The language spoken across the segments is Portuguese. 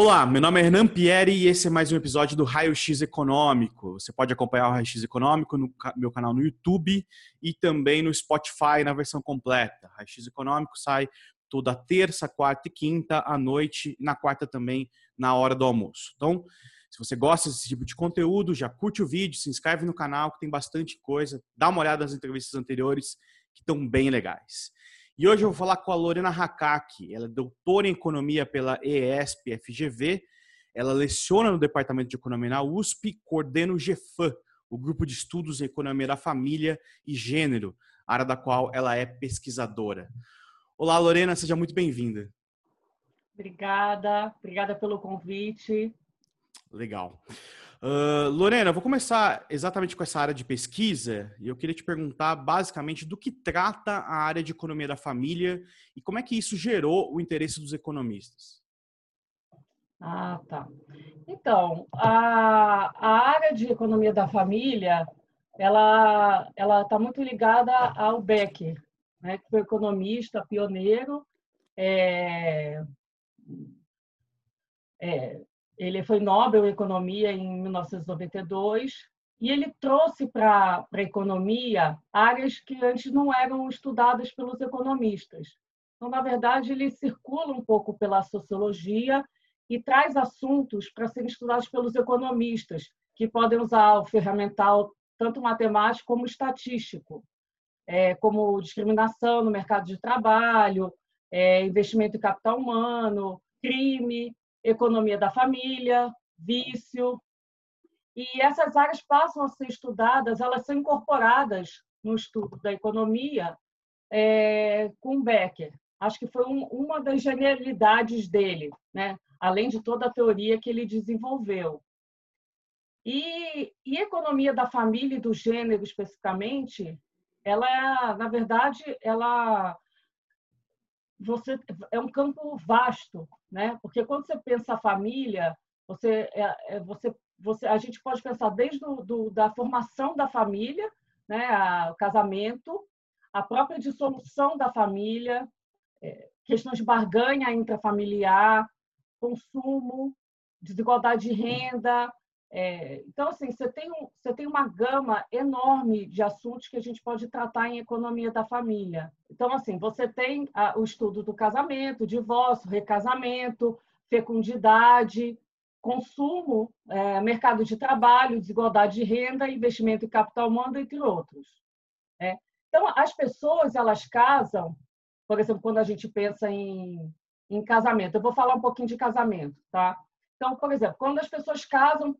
Olá, meu nome é Hernan Pieri e esse é mais um episódio do Raio X Econômico. Você pode acompanhar o Raio X Econômico no meu canal no YouTube e também no Spotify na versão completa. Raio X Econômico sai toda terça, quarta e quinta à noite, na quarta também na hora do almoço. Então, se você gosta desse tipo de conteúdo, já curte o vídeo, se inscreve no canal que tem bastante coisa, dá uma olhada nas entrevistas anteriores que estão bem legais. E hoje eu vou falar com a Lorena Hakaki. Ela é doutora em economia pela ESP FGV. Ela leciona no Departamento de Economia na USP, coordena o GFAM, o Grupo de Estudos em Economia da Família e Gênero, área da qual ela é pesquisadora. Olá, Lorena, seja muito bem-vinda. Obrigada, obrigada pelo convite. Legal. Lorena, eu vou começar exatamente com essa área de pesquisa e eu queria te perguntar basicamente do que trata a área de economia da família e como é que isso gerou o interesse dos economistas. Ah, tá. Então, a, a área de economia da família, ela ela está muito ligada ao Becker, né, que foi economista pioneiro, é, é, ele foi Nobel em Economia em 1992 e ele trouxe para a economia áreas que antes não eram estudadas pelos economistas. Então, na verdade, ele circula um pouco pela sociologia e traz assuntos para serem estudados pelos economistas, que podem usar o ferramental tanto matemático como estatístico, é, como discriminação no mercado de trabalho, é, investimento em capital humano, crime, economia da família, vício. E essas áreas passam a ser estudadas, elas são incorporadas no estudo da economia é, com Becker. Acho que foi um, uma das genialidades dele, né? além de toda a teoria que ele desenvolveu. E, e economia da família e do gênero especificamente, ela, na verdade, ela você é um campo vasto, né? Porque quando você pensa a família, você, é, é, você, você, a gente pode pensar desde do, do, da formação da família, né? A, o casamento, a própria dissolução da família, é, questões de barganha intrafamiliar, consumo, desigualdade de renda, é, então, assim, você tem, um, você tem uma gama enorme de assuntos que a gente pode tratar em economia da família. Então, assim, você tem a, o estudo do casamento, divórcio, recasamento, fecundidade, consumo, é, mercado de trabalho, desigualdade de renda, investimento em capital humano, entre outros. Né? Então, as pessoas, elas casam, por exemplo, quando a gente pensa em, em casamento, eu vou falar um pouquinho de casamento, tá? Então, por exemplo, quando as pessoas casam,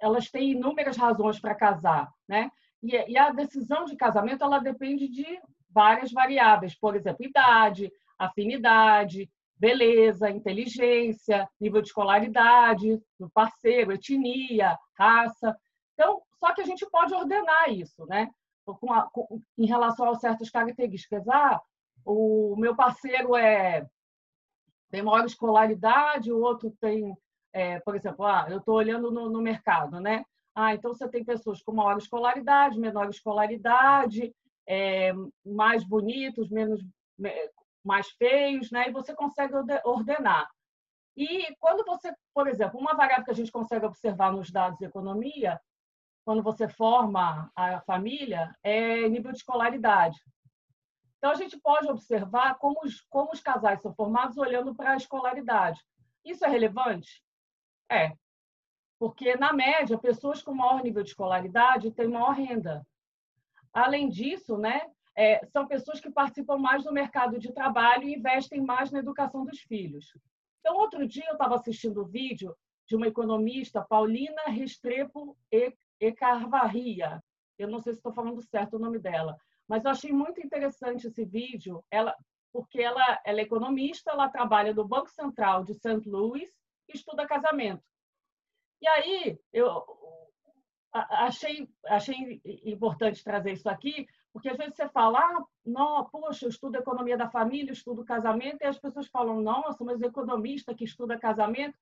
elas têm inúmeras razões para casar, né? E, e, a decisão de casamento ela depende de várias variáveis, por exemplo, idade, afinidade, beleza, inteligência, nível de escolaridade do parceiro, etnia, raça. Então, só que a gente pode ordenar isso, né? Com a, com, em relação a certas características. Ah, o meu parceiro é tem maior escolaridade, o outro tem é, por exemplo, ah, eu estou olhando no, no, mercado, né? Ah, então você tem pessoas com maior escolaridade, menor escolaridade, é, mais bonitos, menos mais feios, né? E você consegue ordenar. E quando você, por exemplo, uma variável que a gente consegue observar nos dados de economia, quando você forma a família, é nível de escolaridade. Então, a gente pode observar como os, como os casais são formados olhando para a escolaridade. Isso é relevante? É. Porque, na média, pessoas com maior nível de escolaridade têm maior renda. Além disso, né, é, são pessoas que participam mais do mercado de trabalho e investem mais na educação dos filhos. Então, outro dia eu estava assistindo o um vídeo de uma economista, Paulina Restrepo e, e Carvarria. Eu não sei se estou falando certo o nome dela, mas eu achei muito interessante esse vídeo, ela, porque ela, ela é economista, ela trabalha no Banco Central de St. Louis estuda casamento. E aí eu achei, achei importante trazer isso aqui, porque às vezes você fala, ah, não, poxa, eu estudo economia da família, estudo casamento, e as pessoas falam, nossa, mas economista que estuda casamento,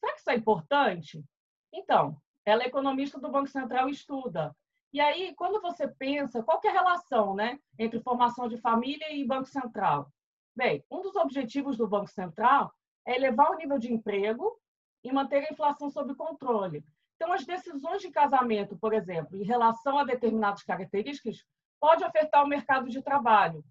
será que isso é importante? Então, ela é economista do Banco Central e estuda. E aí, quando você pensa, qual é a relação né, entre formação de família e Banco Central? Bem, um dos objetivos do Banco Central é elevar o nível de emprego e manter a inflação sob controle. Então, as decisões de casamento, por exemplo, em relação a determinadas características, pode afetar o mercado de trabalho.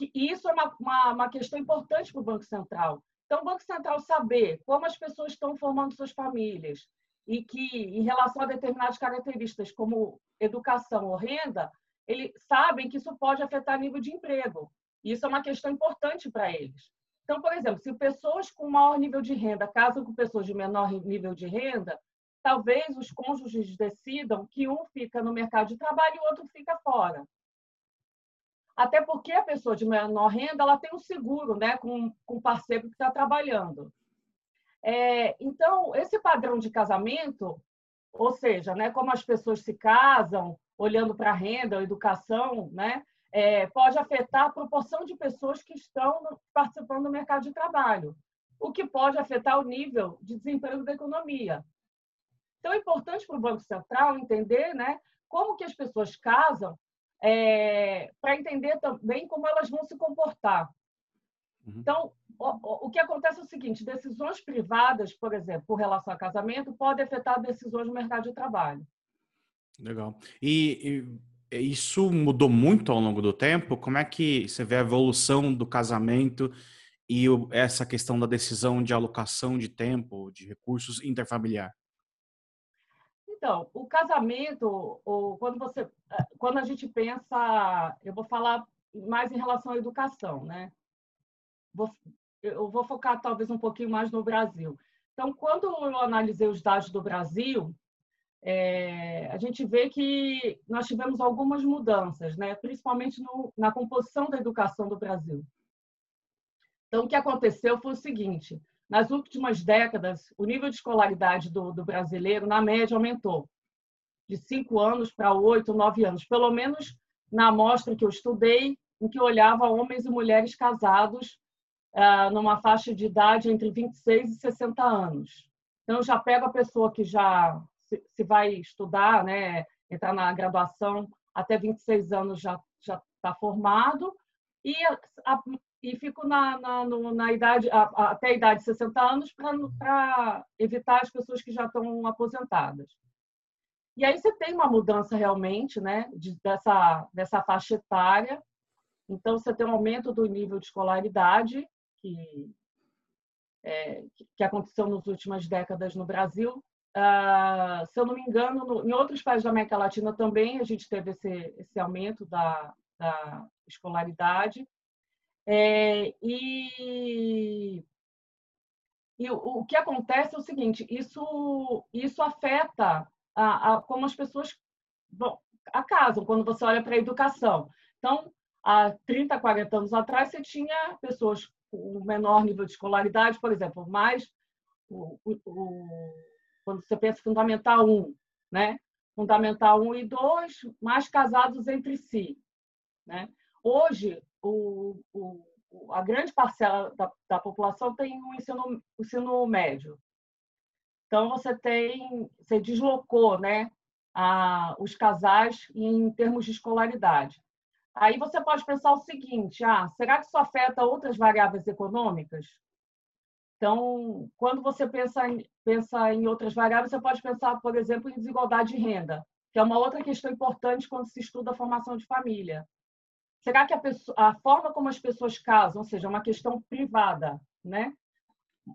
E isso é uma, uma, uma questão importante para o Banco Central. Então, o Banco Central saber como as pessoas estão formando suas famílias e que, em relação a determinadas características, como educação ou renda, eles sabem que isso pode afetar o nível de emprego. E isso é uma questão importante para eles. Então, por exemplo, se pessoas com maior nível de renda casam com pessoas de menor nível de renda, talvez os cônjuges decidam que um fica no mercado de trabalho e o outro fica fora. Até porque a pessoa de menor renda ela tem um seguro né, com, com o parceiro que está trabalhando. É, então, esse padrão de casamento, ou seja, né, como as pessoas se casam, olhando para a renda, a educação, né, é, pode afetar a proporção de pessoas que estão participando do mercado de trabalho, o que pode afetar o nível de desemprego da economia. Então, é importante para o Banco Central entender né, como que as pessoas casam é, para entender também como elas vão se comportar. Uhum. Então, o, o, que acontece é o seguinte: decisões privadas, por exemplo, com relação a casamento, podem afetar decisões no mercado de trabalho. Legal. E, e isso mudou muito ao longo do tempo? Como é que você vê a evolução do casamento e o, essa questão da decisão de alocação de tempo, de recursos interfamiliar? Então, o casamento, ou quando você, eh, quando a gente pensa, eu vou falar mais em relação à educação, né? Eu vou focar talvez um pouquinho mais no Brasil. Então, quando eu analisei os dados do Brasil, é, a gente vê que nós tivemos algumas mudanças, né? principalmente no, na composição da educação do Brasil. Então, o que aconteceu foi o seguinte: nas últimas décadas, o nível de escolaridade do, do brasileiro, na média, aumentou de cinco anos para oito, nove anos, pelo menos na amostra que eu estudei, em que olhava homens e mulheres casados ah, numa faixa de idade entre 26 e 60 anos. Então, eu já pego a pessoa que já se, se vai estudar, né, entrar na graduação, até 26 anos já já está formado, e a, e fico na, na, no, na idade, a, a, até a idade de 60 anos para evitar as pessoas que já estão aposentadas. E aí você tem uma mudança realmente né, de, dessa, dessa faixa etária. Então, você tem um aumento do nível de escolaridade, que, é, que aconteceu nas últimas décadas no Brasil. Uh, se eu não me engano, no, em outros países da América Latina também a gente teve esse, esse aumento da, da escolaridade. É, e, e o, que acontece é o seguinte: isso, isso afeta a, a, como as pessoas bom, acasam quando você olha para a educação. Então, há 30, 40 anos atrás, você tinha pessoas com menor nível de escolaridade, por exemplo, mais o, o, quando você pensa Fundamental 1, né? Fundamental 1 e 2, mais casados entre si. Né? Hoje, o, o, a grande parcela da, da população tem o um ensino, ensino médio. Então, você tem, você deslocou né, a, os casais em termos de escolaridade. Aí você pode pensar o seguinte: ah, será que isso afeta outras variáveis econômicas? Então, quando você pensa em, pensa em outras variáveis, você pode pensar, por exemplo, em desigualdade de renda, que é uma outra questão importante quando se estuda a formação de família. Será que a, pessoa, a forma como as pessoas casam, ou seja, é uma questão privada, né?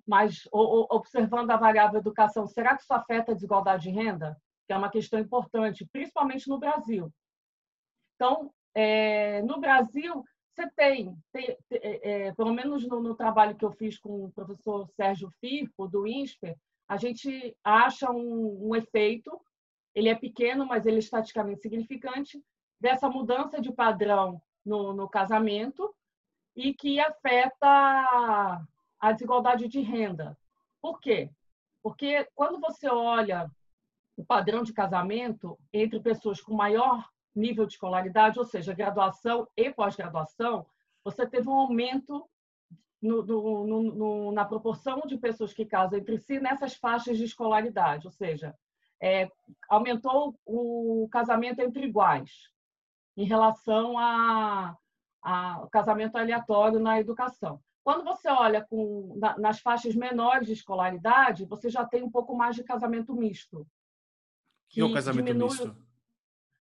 Mas observando a variável educação, será que isso afeta a desigualdade de renda? Que é uma questão importante, principalmente no Brasil. Então, é, no Brasil, você tem, tem é, é, pelo menos no, no, trabalho que eu fiz com o professor Sérgio Firpo, do INSPER, a gente acha um, um efeito, ele é pequeno, mas ele é estatisticamente significante, dessa mudança de padrão no, no casamento e que afeta a desigualdade de renda. Por quê? Porque quando você olha o padrão de casamento entre pessoas com maior nível de escolaridade, ou seja, graduação e pós-graduação, você teve um aumento no, no, no, na proporção de pessoas que casam entre si nessas faixas de escolaridade, ou seja, é, aumentou o casamento entre iguais em relação ao casamento aleatório na educação. Quando você olha com, na, nas faixas menores de escolaridade, você já tem um pouco mais de casamento misto. Que, que é o casamento diminui... misto?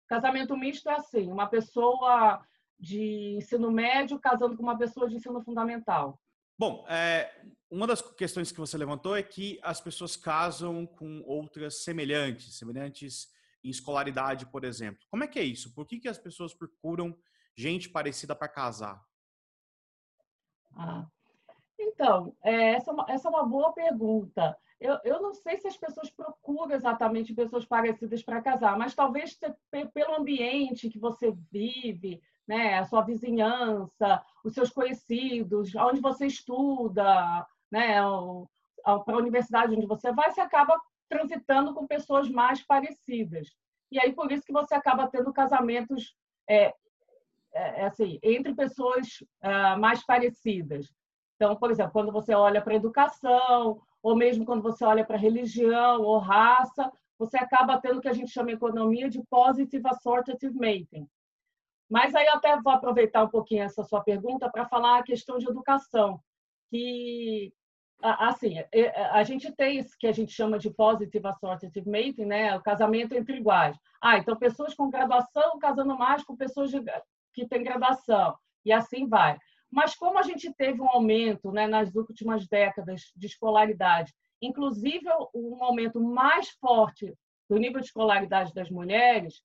Casamento misto é assim, uma pessoa de ensino médio casando com uma pessoa de ensino fundamental. Bom, é, uma das questões que você levantou é que as pessoas casam com outras semelhantes, semelhantes em escolaridade, por exemplo. Como é que é isso? Por que, que as pessoas procuram gente parecida para casar? Ah, então, é, essa, é uma, essa é uma boa pergunta. Eu, eu não sei se as pessoas procuram exatamente pessoas parecidas para casar, mas talvez pelo ambiente que você vive, né, a sua vizinhança, os seus conhecidos, onde você estuda, né, para a universidade onde você vai, você acaba transitando com pessoas mais parecidas. E aí por isso que você acaba tendo casamentos é, é, assim entre pessoas uh, mais parecidas. Então, por exemplo, quando você olha para a educação, ou mesmo quando você olha para religião ou raça, você acaba tendo o que a gente chama em economia de positive assortative mating. Mas aí eu até vou aproveitar um pouquinho essa sua pergunta para falar a questão de educação, que assim, a gente tem isso que a gente chama de positive assortative mating, né? O casamento entre iguais. Ah, então pessoas com graduação casando mais com pessoas que têm graduação e assim vai. Mas como a gente teve um aumento, né, nas últimas décadas de escolaridade, inclusive um aumento mais forte do nível de escolaridade das mulheres,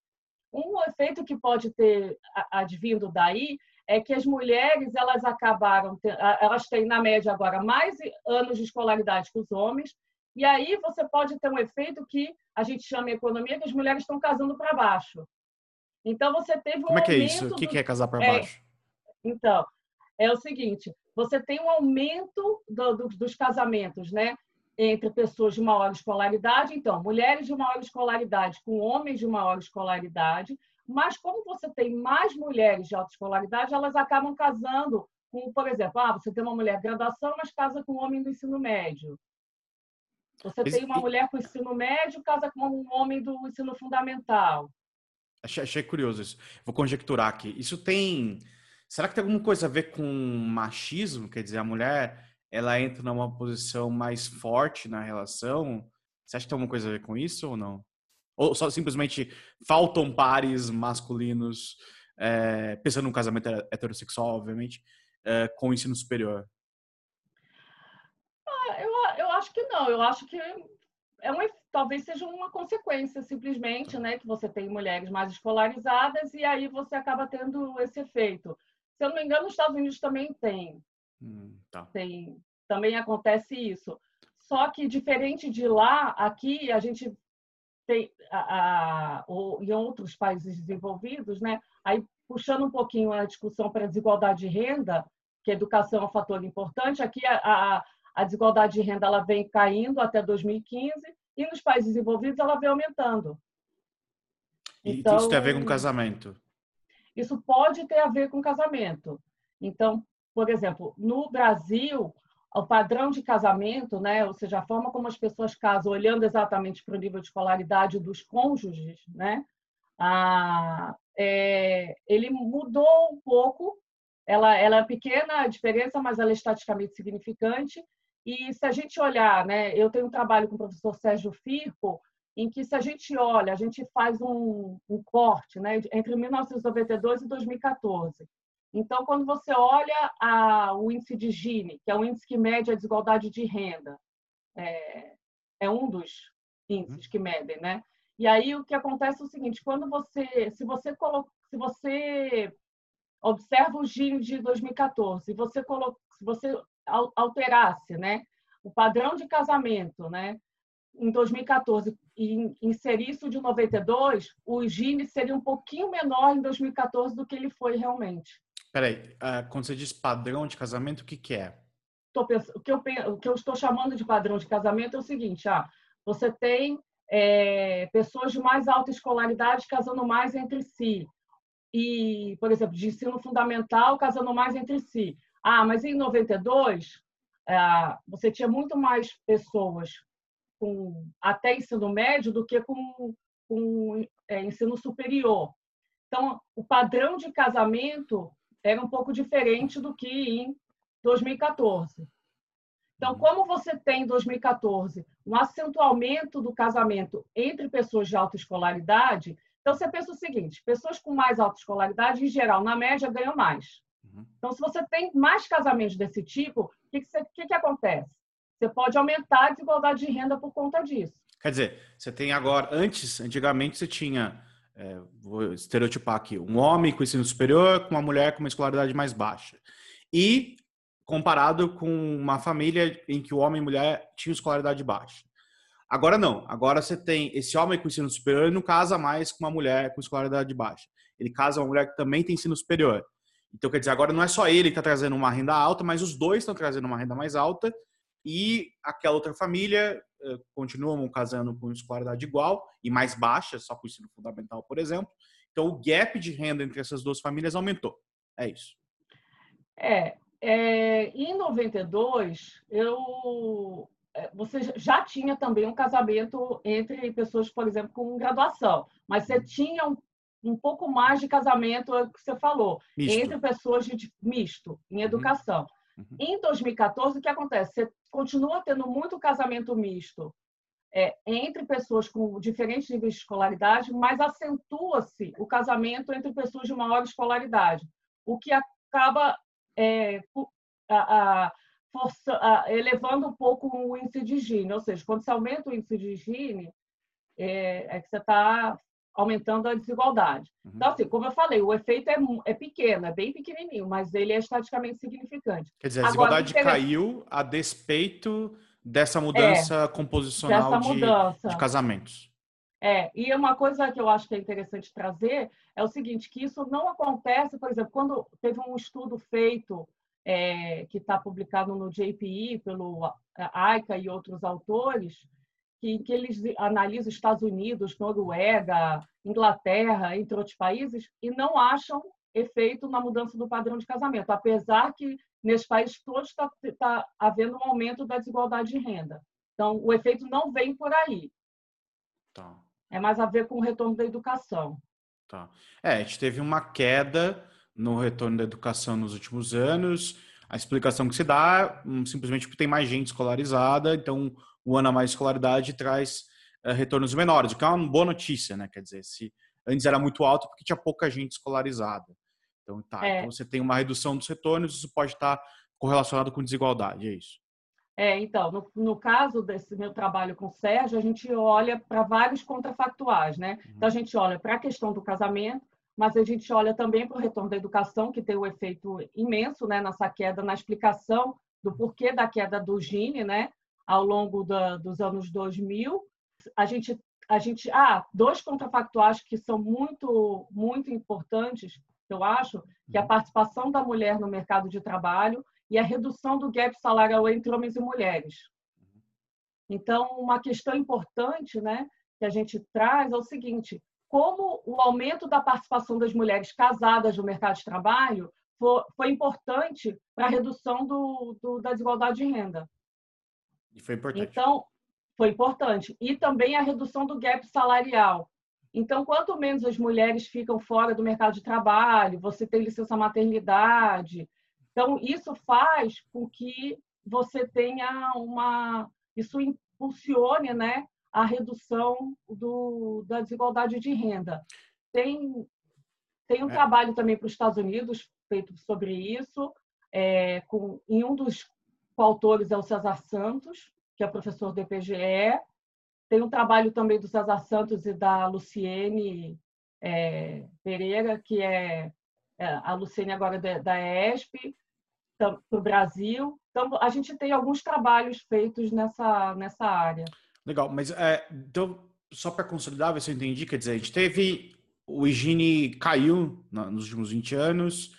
um efeito que pode ter advindo daí é que as mulheres elas acabaram elas têm na média agora mais anos de escolaridade que os homens e aí você pode ter um efeito que a gente chama em economia que as mulheres estão casando para baixo. Então você teve um como é que é isso? o que, do... que é casar para é, baixo? então é o seguinte você tem um aumento do, do, dos casamentos né entre pessoas de maior escolaridade então mulheres de maior escolaridade com homens de maior escolaridade mas como você tem mais mulheres de alta escolaridade, elas acabam casando com, por exemplo, ah, você tem uma mulher graduação, mas casa com um homem do ensino médio. Você tem uma mulher com ensino médio, casa com um homem do ensino fundamental. Achei, achei curioso isso. Vou conjecturar aqui. Isso tem. Será que tem alguma coisa a ver com machismo? Quer dizer, a mulher ela entra numa posição mais forte na relação? Você acha que tem alguma coisa a ver com isso ou não? Ou só simplesmente faltam pares masculinos, é, pensando num casamento heterossexual, obviamente, é, com ensino superior? Ah, eu, eu acho que não. Eu acho que é um, talvez seja uma consequência, simplesmente, né? Que você tem mulheres mais escolarizadas e aí você acaba tendo esse efeito. Se eu não me engano, nos Estados Unidos também tem. Hum, tá. tem também acontece isso. Só que, diferente de lá, aqui a gente tem, a, a, ou em outros países desenvolvidos, né? Aí puxando um pouquinho a discussão para a desigualdade de renda, que a educação é um fator importante, aqui a, a, a desigualdade de renda ela vem caindo até 2015 e nos países desenvolvidos ela vem aumentando. E então, isso tem a ver com casamento? Isso pode ter a ver com casamento. Então, por exemplo, no Brasil, o padrão de casamento, né, ou seja, a forma como as pessoas casam, olhando exatamente para o nível de escolaridade dos cônjuges, né, a, é, ele mudou um pouco. Ela, ela é pequena a diferença, mas ela é estatisticamente significante. E se a gente olhar, né, eu tenho um trabalho com o professor Sérgio Firpo, em que se a gente olha, a gente faz um, um corte né, entre 1992 e 2014. Então, quando você olha a, o índice de Gini, que é o índice que mede a desigualdade de renda, é, é um dos índices que medem, né? E aí o que acontece é o seguinte: quando você, se você coloca, se você observa o Gini de 2014, se você coloca, se você alterasse, né, o padrão de casamento, né, em 2014 e inserir isso de 92, o Gini seria um pouquinho menor em 2014 do que ele foi realmente. Peraí, uh, quando você diz padrão de casamento, o que, que é? Pensando, o, que eu, o que eu estou chamando de padrão de casamento é o seguinte: ah, você tem é, pessoas de mais alta escolaridade casando mais entre si. E, por exemplo, de ensino fundamental casando mais entre si. Ah, mas em 92, é, você tinha muito mais pessoas com até ensino médio do que com, com é, ensino superior. Então, o padrão de casamento era um pouco diferente do que em 2014. Então, uhum. como você tem em 2014 um acentuamento do casamento entre pessoas de alta escolaridade, então você pensa o seguinte: pessoas com mais alta escolaridade, em geral, na média, ganham mais. Uhum. Então, se você tem mais casamentos desse tipo, o que, que, que acontece? Você pode aumentar a desigualdade de renda por conta disso. Quer dizer, você tem agora, antes, antigamente você tinha, é, vou estereotipar aqui, um homem com ensino superior com uma mulher com uma escolaridade mais baixa. E comparado com uma família em que o homem e mulher tinham escolaridade baixa. Agora não. Agora você tem esse homem com ensino superior e não casa mais com uma mulher com escolaridade baixa. Ele casa uma mulher que também tem ensino superior. Então, quer dizer, agora não é só ele que está trazendo uma renda alta, mas os dois estão trazendo uma renda mais alta e aquela outra família uh, continuam casando com escolaridade igual e mais baixa, só com o ensino fundamental, por exemplo. Então, o gap de renda entre essas duas famílias aumentou. É isso. É, é, em 92, eu, é, você já tinha também um casamento entre pessoas, por exemplo, com graduação, mas você tinha um, um pouco mais de casamento, é o que você falou, misto. entre pessoas de misto, em uhum. educação. Uhum. Uhum. Em 2014, o que acontece? Você continua tendo muito casamento misto é, entre pessoas com diferentes níveis de escolaridade, mas acentua-se o casamento entre pessoas de maior escolaridade, o que acaba é, a, a, força, a, elevando um pouco o índice de Gini. Ou seja, quando você aumenta o índice de Gini, é, é que você está aumentando a desigualdade. Uhum. Então, assim, como eu falei, o efeito é, é, pequeno, é bem pequenininho, mas ele é estatisticamente significante. Quer dizer, a desigualdade Agora, caiu a despeito dessa mudança é, composicional dessa mudança. De, de casamentos. É, e uma coisa que eu acho que é interessante trazer é o seguinte, que isso não acontece, por exemplo, quando teve um estudo feito é, que está publicado no JPI pelo AICA e outros autores, que, que eles analisam Estados Unidos, Noruega, Inglaterra, entre outros países, e não acham efeito na mudança do padrão de casamento, apesar que nesses países todos está tá havendo um aumento da desigualdade de renda. Então, o efeito não vem por aí. Tá. É mais a ver com o retorno da educação. Tá. É, a gente teve uma queda no retorno da educação nos últimos anos. A explicação que se dá hum, simplesmente porque tem mais gente escolarizada, então o ano a mais escolaridade traz uh, retornos menores, o que é uma boa notícia, né? Quer dizer, se antes era muito alto porque tinha pouca gente escolarizada. Então, tá, é. então você tem uma redução dos retornos, isso pode estar correlacionado com desigualdade, é isso. É, então, no, no, caso desse meu trabalho com o Sérgio, a gente olha para vários contrafactuais, né? Uhum. Então, a gente olha para a questão do casamento, mas a gente olha também para o retorno da educação, que tem um efeito imenso né, nessa queda, na explicação do porquê da queda do Gini, né? Ao longo da, dos anos 2000. A gente, a gente, ah, dois contrafactuais que são muito, muito importantes, eu acho, que é a uhum. participação da mulher no mercado de trabalho e a redução do gap salarial entre homens e mulheres. Então, uma questão importante né, que a gente traz é o seguinte: como o aumento da participação das mulheres casadas no mercado de trabalho foi, foi importante para a redução do, do, da desigualdade de renda. E foi importante. Então, foi importante. E também a redução do gap salarial. Então, quanto menos as mulheres ficam fora do mercado de trabalho, você tem licença maternidade, então, isso faz com que você tenha uma. Isso impulsione né, a redução do, da desigualdade de renda. Tem, tem um é. trabalho também para os Estados Unidos feito sobre isso, é, com, em um dos autores é o César Santos, que é professor do EPGE. Tem um trabalho também do César Santos e da Luciene é, Pereira, que é é, a Luciene agora da, da ESP, para o Brasil. Então, a gente tem alguns trabalhos feitos nessa, nessa área. Legal, mas é, então, só para consolidar, ver se eu entendi, quer dizer, a gente teve o Higiene caiu nos últimos 20 anos,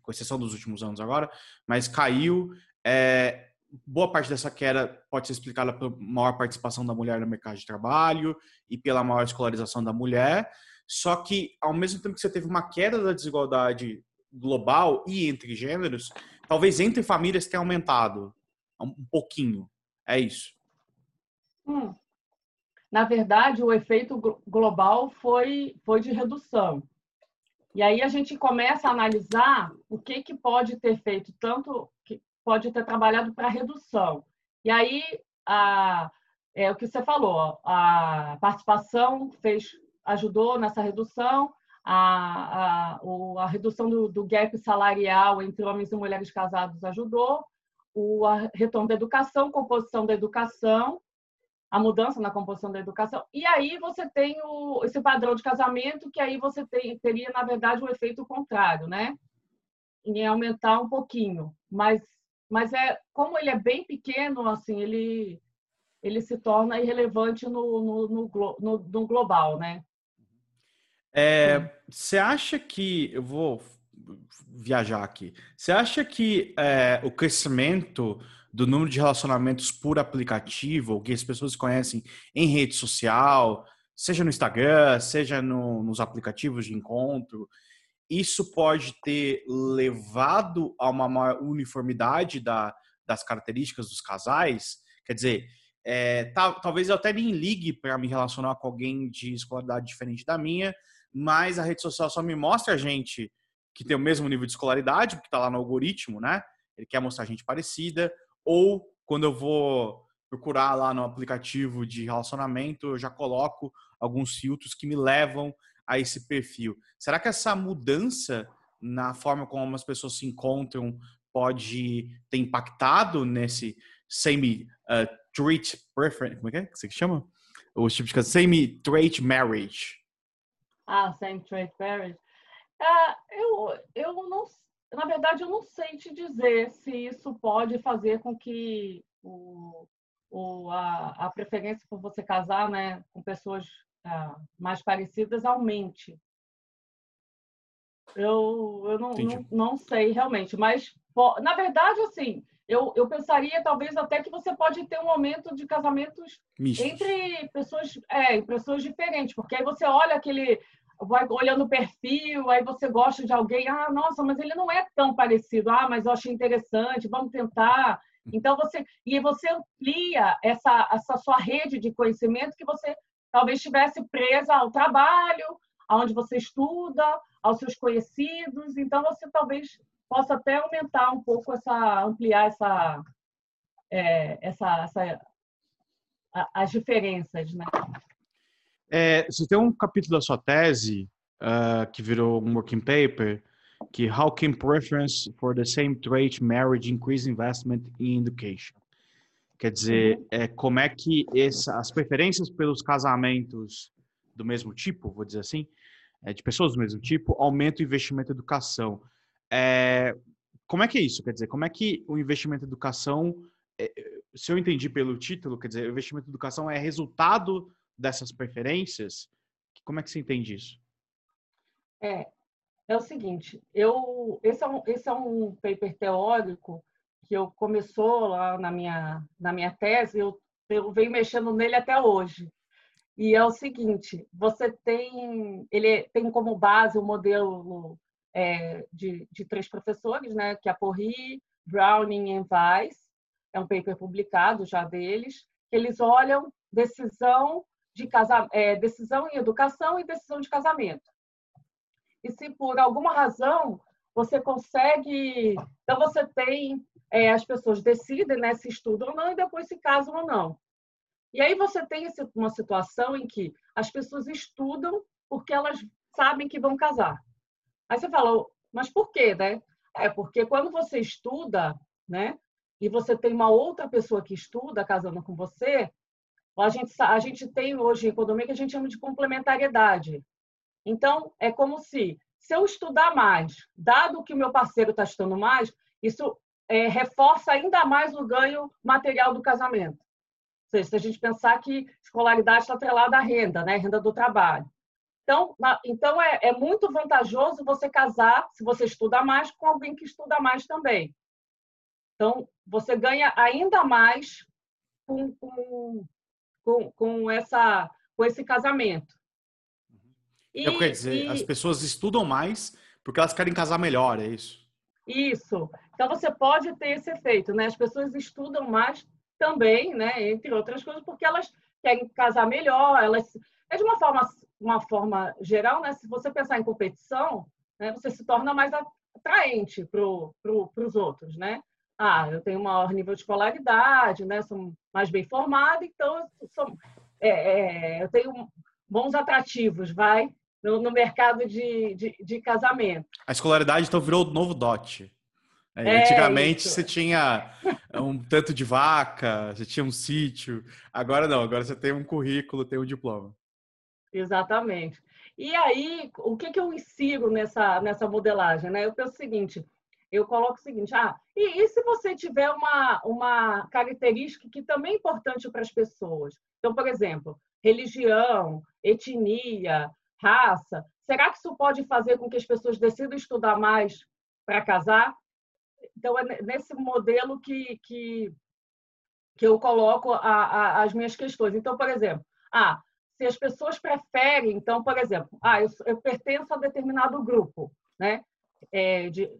com exceção dos últimos anos agora, mas caiu. É, boa parte dessa queda pode ser explicada pela maior participação da mulher no mercado de trabalho e pela maior escolarização da mulher. Só que, ao mesmo tempo que você teve uma queda da desigualdade global e entre gêneros, talvez entre famílias tenha aumentado um pouquinho. É isso. Hum. Na verdade, o efeito global foi, foi de redução. E aí a gente começa a analisar o que, que pode ter feito tanto pode ter trabalhado para redução. E aí, a, é o que você falou, a participação fez, ajudou nessa redução, a, a, a redução do, do, gap salarial entre homens e mulheres casados ajudou, o a retorno da educação, composição da educação, a mudança na composição da educação. E aí você tem o, esse padrão de casamento, que aí você tem, teria, na verdade, o um efeito contrário, né? Em aumentar um pouquinho. Mas, mas é como ele é bem pequeno, assim, ele, ele se torna irrelevante no, no, no, no, no global, né? É, você acha que. Eu vou viajar aqui. Você acha que é, o crescimento do número de relacionamentos por aplicativo, que as pessoas conhecem em rede social, seja no Instagram, seja no, nos aplicativos de encontro, isso pode ter levado a uma maior uniformidade da, das características dos casais? Quer dizer, é, tá, talvez eu até nem ligue para me relacionar com alguém de escolaridade diferente da minha, mas a rede social só me mostra a gente que tem o mesmo nível de escolaridade, porque está lá no algoritmo, né? Ele quer mostrar gente parecida, ou quando eu vou procurar lá no aplicativo de relacionamento, eu já coloco alguns filtros que me levam a esse perfil. Será que essa mudança na forma como as pessoas se encontram pode ter impactado nesse semi uh, trait preference, como é que é que você chama? Os tipos de semi trait marriage. Ah, same trade marriage. É, eu, eu não, na verdade, eu não sei te dizer se isso pode fazer com que o, o, a, a preferência por você casar né, com pessoas ah, mais parecidas aumente. Eu, eu não, não, não, sei realmente, mas na verdade, assim, eu, eu pensaria talvez até que você pode ter um aumento de casamentos Mistos. entre pessoas, é, pessoas diferentes, porque aí você olha aquele vai olhando o perfil, aí você gosta de alguém, ah, nossa, mas ele não é tão parecido, ah, mas eu achei interessante, vamos tentar. Então você e você amplia essa essa sua rede de conhecimento que você talvez estivesse presa ao trabalho, aonde você estuda, aos seus conhecidos. Então você talvez possa até aumentar um pouco essa ampliar essa é, essa, essa as diferenças, né? É, você tem um capítulo da sua tese uh, que virou um working paper, que How can preference for the same trait marriage increase investment in education? Quer dizer, uhum. é, como é que essa, as preferências pelos casamentos do mesmo tipo, vou dizer assim, é, de pessoas do mesmo tipo, aumenta o investimento em educação. É, como é que é isso? Quer dizer, como é que o investimento em educação, é, se eu entendi pelo título, quer dizer, o investimento em educação é resultado dessas preferências? Como é que você entende isso? É, é o seguinte, eu esse é um, esse é um paper teórico que eu começou lá na minha na minha tese, eu, eu venho mexendo nele até hoje. E é o seguinte, você tem ele tem como base o modelo é, de, de três professores, né, que é Porri, Browning e Weiss, é um paper publicado já deles, que eles olham decisão de casa, é, decisão em educação e decisão de casamento. E se por alguma razão você consegue, então você tem é, as pessoas decidem né, se estudam ou não e depois se casam ou não. E aí você tem uma situação em que as pessoas estudam porque elas sabem que vão casar. Aí você fala, mas por quê, né? É porque quando você estuda, né, e você tem uma outra pessoa que estuda casando com você, a gente, a gente tem hoje em economia que a gente chama de complementariedade. Então, é como se, se eu estudar mais, dado que o meu parceiro está estudando mais, isso é, reforça ainda mais o ganho material do casamento. Ou seja, se a gente pensar que escolaridade está atrelada à renda, né? renda do trabalho. Então, na, então é, é muito vantajoso você casar, se você estuda mais, com alguém que estuda mais também. Então, você ganha ainda mais com, com, com, com, essa, com esse casamento. E, então, quer dizer, e... as pessoas estudam mais porque elas querem casar melhor, é isso? Isso. Então você pode ter esse efeito, né? As pessoas estudam mais também, né? Entre outras coisas, porque elas querem casar melhor, elas é de uma forma uma forma geral, né? Se você pensar em competição, né? Você se torna mais atraente para pro, os outros, né? ah, eu tenho maior nível de escolaridade, né? Sou mais bem formada, então eu, sou, é, é, eu tenho bons atrativos, vai, no, no mercado de, de, de, casamento. A escolaridade então virou o novo dote. É, é antigamente você tinha um tanto de vaca, você tinha um sítio. Agora não, agora você tem um currículo, tem um diploma. Exatamente. E aí, o que, que eu insiro nessa, nessa modelagem? Né? Eu penso o seguinte: eu coloco o seguinte, ah, e, e se você tiver uma, uma característica que também é importante para as pessoas? Então, por exemplo, religião, etnia, raça, será que isso pode fazer com que as pessoas decidam estudar mais para casar? Então, é nesse modelo que, que, que eu coloco a, a, as minhas questões. Então, por exemplo, ah, se as pessoas preferem, então, por exemplo, ah, eu, eu pertenço a determinado grupo, né? É, de,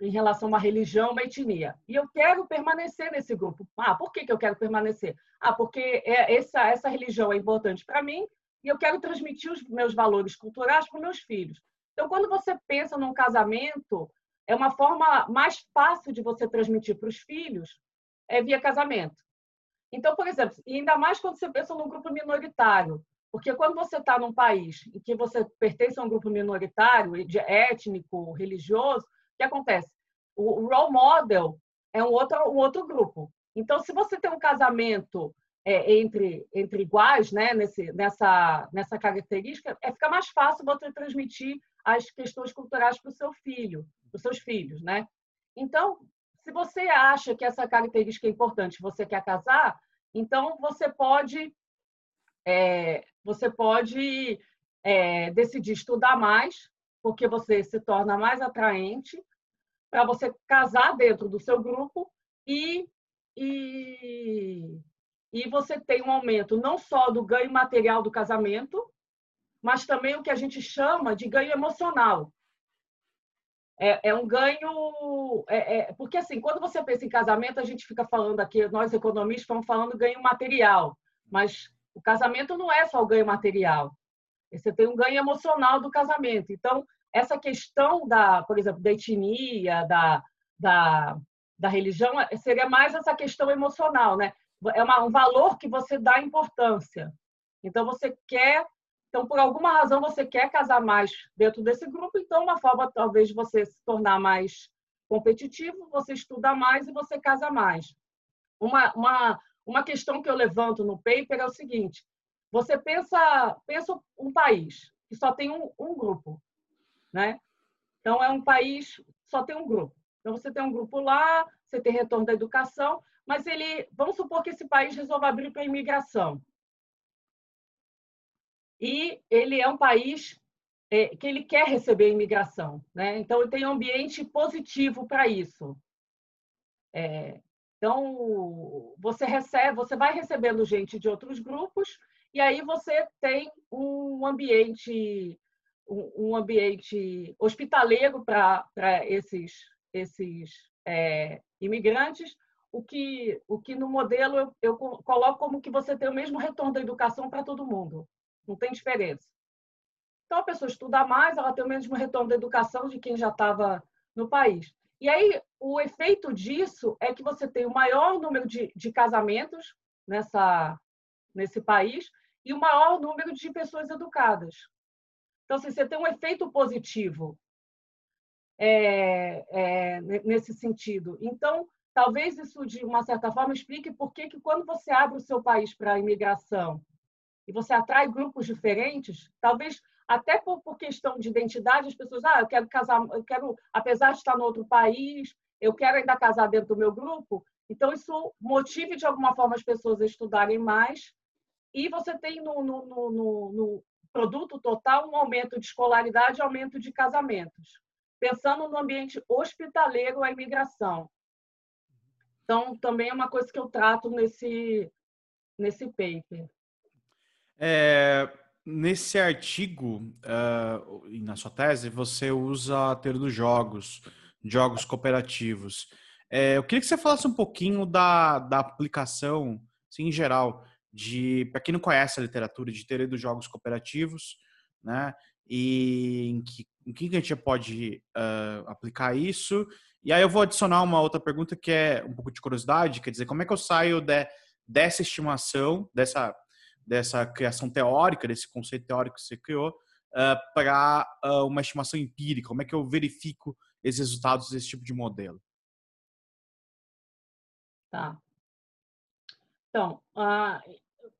em relação a uma religião, uma etnia. E eu quero permanecer nesse grupo. Ah, por que, que eu quero permanecer? Ah, porque é, essa, essa religião é importante para mim e eu quero transmitir os meus valores culturais para meus filhos. Então, quando você pensa num casamento, é uma forma mais fácil de você transmitir para os filhos é via casamento. Então, por exemplo, e ainda mais quando você pensa num grupo minoritário, porque quando você está num país em que você pertence a um grupo minoritário, étnico, religioso, o que acontece? O role model é um outro, um outro grupo. Então, se você tem um casamento é, entre, entre iguais, né, nesse, nessa, nessa característica, é fica mais fácil você transmitir as questões culturais para o seu filho, para os seus filhos, né? Então, se você acha que essa característica é importante, você quer casar, então você pode é, você pode é, decidir estudar mais, porque você se torna mais atraente, para você casar dentro do seu grupo e, e e você tem um aumento não só do ganho material do casamento, mas também o que a gente chama de ganho emocional. É, é um ganho. É, é, porque, assim, quando você pensa em casamento, a gente fica falando aqui, nós economistas estamos falando ganho material, mas o casamento não é só o ganho material. Você tem um ganho emocional do casamento. Então, essa questão da, por exemplo, da etnia, da, da, da religião, seria mais essa questão emocional, né? É uma, um valor que você dá importância. Então, você quer, então, por alguma razão, você quer casar mais dentro desse grupo, então, uma forma, talvez, de você se tornar mais competitivo, você estuda mais e você casa mais. Uma, uma, uma questão que eu levanto no paper é o seguinte: você pensa, pensa um país que só tem um, um grupo, né? Então, é um país só tem um grupo. Então, você tem um grupo lá, você tem retorno da educação, mas ele, vamos supor que esse país resolva abrir para a imigração. E ele é um país é, que ele quer receber a imigração, né? Então ele tem um ambiente positivo para isso. É, então você recebe, você vai recebendo gente de outros grupos e aí você tem um ambiente um, ambiente hospitaleiro para esses esses é, imigrantes o que, o que no modelo eu, eu coloco como que você tem o mesmo retorno da educação para todo mundo. Não tem diferença. Então, a pessoa estuda mais, ela tem o mesmo retorno da educação de quem já estava no país. E aí, o efeito disso é que você tem o maior número de, de casamentos nessa, nesse país e o maior número de pessoas educadas. Então, assim, você tem um efeito positivo é, é, nesse sentido. Então, Talvez isso, de uma certa forma, explique por que, que quando você abre o seu país para a imigração e você atrai grupos diferentes, talvez até por, por, questão de identidade, as pessoas, ah, eu quero casar, eu quero, apesar de estar no outro país, eu quero ainda casar dentro do meu grupo. Então, isso motive de alguma forma as pessoas a estudarem mais. E você tem no, no, no, no produto total um aumento de escolaridade e aumento de casamentos. Pensando no ambiente hospitaleiro à imigração. Então, também é uma coisa que eu trato nesse, nesse paper. É, nesse artigo, uh, na sua tese, você usa dos jogos, jogos cooperativos. É, eu queria que você falasse um pouquinho da, da aplicação, assim, em geral, de, para quem não conhece a literatura, de teoria dos jogos cooperativos, né? E em que, em que a gente pode uh, aplicar isso E aí eu vou adicionar uma outra pergunta que é um pouco de curiosidade, quer dizer, como é que eu saio de, dessa estimação, dessa, dessa criação teórica, desse conceito teórico que você criou, uh, para uh, uma estimação empírica? Como é que eu verifico esses resultados desse tipo de modelo? Tá. Então, a,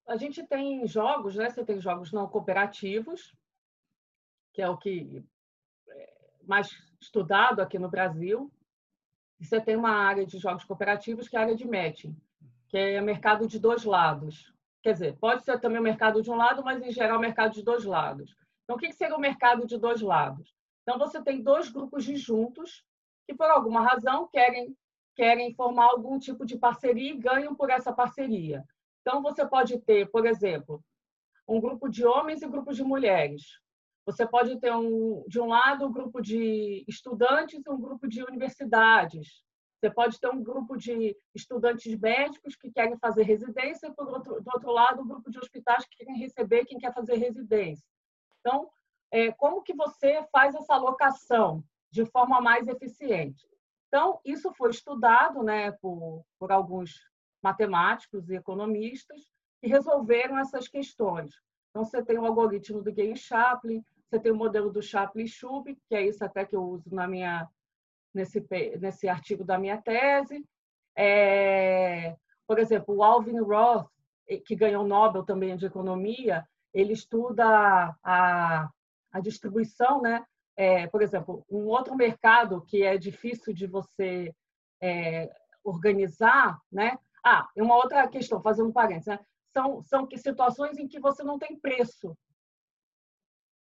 a gente tem jogos, né? Você tem jogos não cooperativos, que é o que é mais estudado aqui no Brasil. Você tem uma área de jogos cooperativos que é a área de matching, que é mercado de dois lados. Quer dizer, pode ser também o mercado de um lado, mas em geral o mercado de dois lados. Então, o que seria o mercado de dois lados? Então, você tem dois grupos disjuntos que, por alguma razão, querem querem formar algum tipo de parceria e ganham por essa parceria. Então, você pode ter, por exemplo, um grupo de homens e um grupo de mulheres. Você pode ter, um, de um lado, um grupo de estudantes e um grupo de universidades. Você pode ter um grupo de estudantes médicos que querem fazer residência e, por outro, do outro lado, um grupo de hospitais que querem receber quem quer fazer residência. Então, é, como que você faz essa alocação de forma mais eficiente? Então, isso foi estudado né, por, por alguns matemáticos e economistas que resolveram essas questões. Então, você tem o algoritmo do Gain-Shapley, você tem o modelo do Shapley-Shub, que é isso até que eu uso na minha, nesse, nesse artigo da minha tese. É, por exemplo, o Alvin Roth, que ganhou o Nobel também de Economia, ele estuda a, a distribuição né, é, por exemplo, um outro mercado que é difícil de você é, organizar, né? Ah, uma outra questão, fazendo um parênteses, né? São, são que situações em que você não tem preço.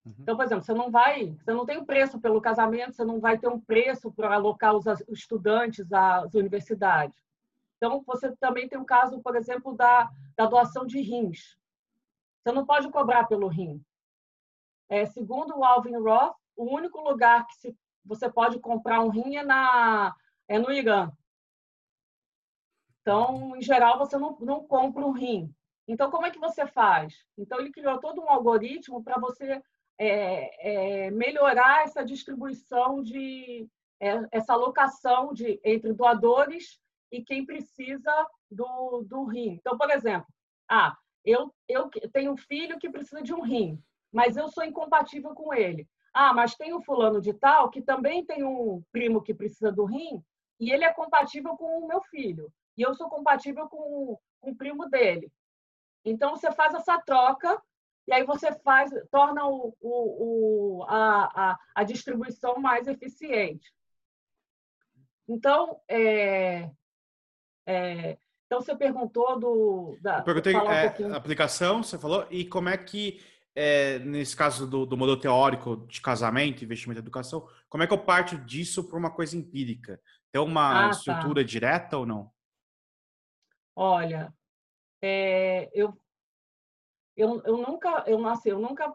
Uhum. Então, por exemplo, você não vai, você não tem um preço pelo casamento, você não vai ter um preço para alocar os estudantes às universidades. Então, você também tem o um caso, por exemplo, da, da doação de rins. Você não pode cobrar pelo rim. É, segundo o Alvin Roth, o único lugar que se, você pode comprar um rim é, na, é no Irã. Então, em geral, você não, não compra um rim. Então, como é que você faz? Então, ele criou todo um algoritmo para você é, é, melhorar essa distribuição de é, essa alocação de entre doadores e quem precisa do, do rim. Então, por exemplo, ah, eu, eu tenho um filho que precisa de um rim, mas eu sou incompatível com ele. Ah, mas tem o fulano de tal que também tem um primo que precisa do rim e ele é compatível com o meu filho. E eu sou compatível com, com o primo dele. Então, você faz essa troca e aí você faz, torna o, o, o a, a, a, distribuição mais eficiente. Então, é, é, então você perguntou do. Da, Eu perguntei é, um aplicação, você falou, e como é que é, nesse caso do, do, modelo teórico de casamento, investimento e educação, como é que eu parto disso para uma coisa empírica? Tem uma ah, tá. estrutura tá. direta ou não? Olha, é, eu, eu, eu nunca, eu nasci, eu nunca,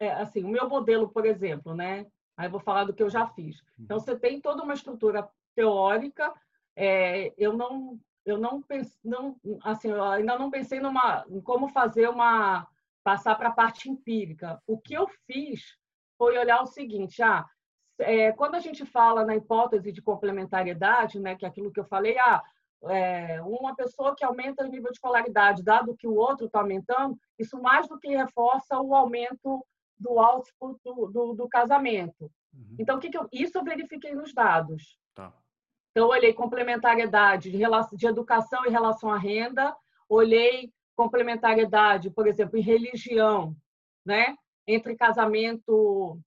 é, assim, o meu modelo, por exemplo, né? Aí vou falar do que eu já fiz. Então, uhum. você tem toda uma estrutura teórica. É, eu não, eu não, pense, não, assim, eu ainda não pensei numa, em como fazer uma passar para a parte empírica. O que eu fiz foi olhar o seguinte: ah, é, quando a gente fala na hipótese de complementariedade, né, que é aquilo que eu falei, ah, é, uma pessoa que aumenta o nível de escolaridade, dado que o outro está aumentando, isso mais do que reforça o aumento do output do, do, do casamento. Uhum. Então, o que, que eu, isso eu verifiquei nos dados. Tá. Então, olhei complementariedade de, relação, de educação em relação à renda, olhei complementariedade, por exemplo, em religião, né? Entre casamento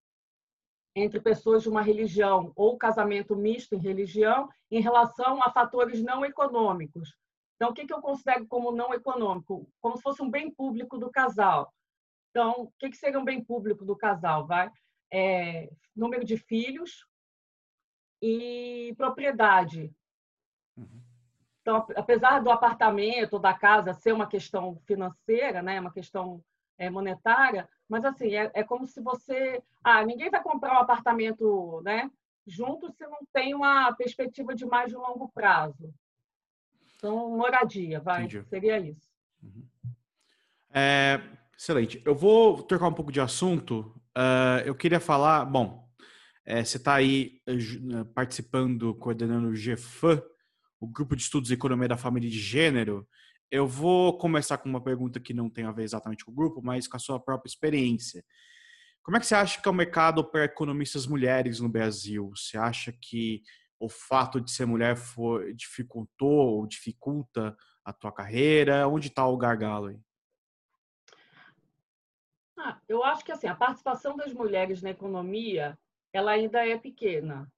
entre pessoas de uma religião ou casamento misto em religião, em relação a fatores não econômicos. Então, o que, eu considero como não econômico? Como se fosse um bem público do casal. Então, o que, seria um bem público do casal? Vai? É, número de filhos e propriedade. Uhum. Então, apesar do apartamento, da casa ser uma questão financeira, né, uma questão é, monetária, mas assim é, é, como se você, ah, ninguém vai comprar um apartamento, né, junto se não tem uma perspectiva de mais de longo prazo. Então, moradia, vai, Entendi. seria isso. Uhum. É, excelente. Eu vou trocar um pouco de assunto. Uh, eu queria falar, bom, É, você está aí eh, participando, coordenando o GFAM, o Grupo de Estudos de Economia da Família de Gênero. Eu vou começar com uma pergunta que não tem a ver exatamente com o grupo, mas com a sua própria experiência. Como é que você acha que é o mercado para economistas mulheres no Brasil? Você acha que o fato de ser mulher dificultou ou dificulta a tua carreira? Onde está o gargalo aí? Ah, eu acho que assim, a participação das mulheres na economia ela ainda é pequena.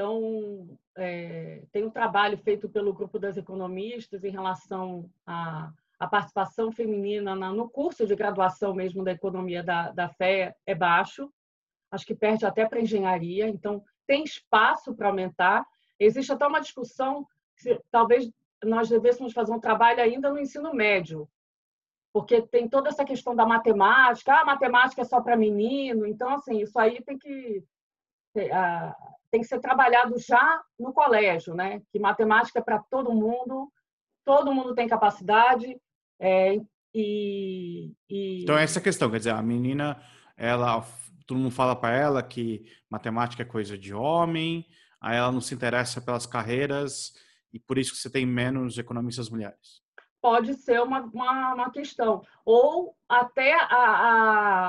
Então, é, tem um trabalho feito pelo Grupo das Economistas em relação à, à participação feminina na, no curso de graduação mesmo da Economia da, da FE é baixo, acho que perde até para engenharia, então tem espaço para aumentar. Existe até uma discussão se talvez nós devêssemos fazer um trabalho ainda no ensino médio, porque tem toda essa questão da matemática, ah, a matemática é só para menino, então assim, isso aí tem que tem que ser trabalhado já no colégio, né? Que matemática é para todo mundo, todo mundo tem capacidade é, e, e, Então essa questão, quer dizer, a menina, ela, todo mundo fala para ela que matemática é coisa de homem, aí ela não se interessa pelas carreiras e por isso que você tem menos economistas mulheres pode ser uma, uma, uma questão. Ou até a,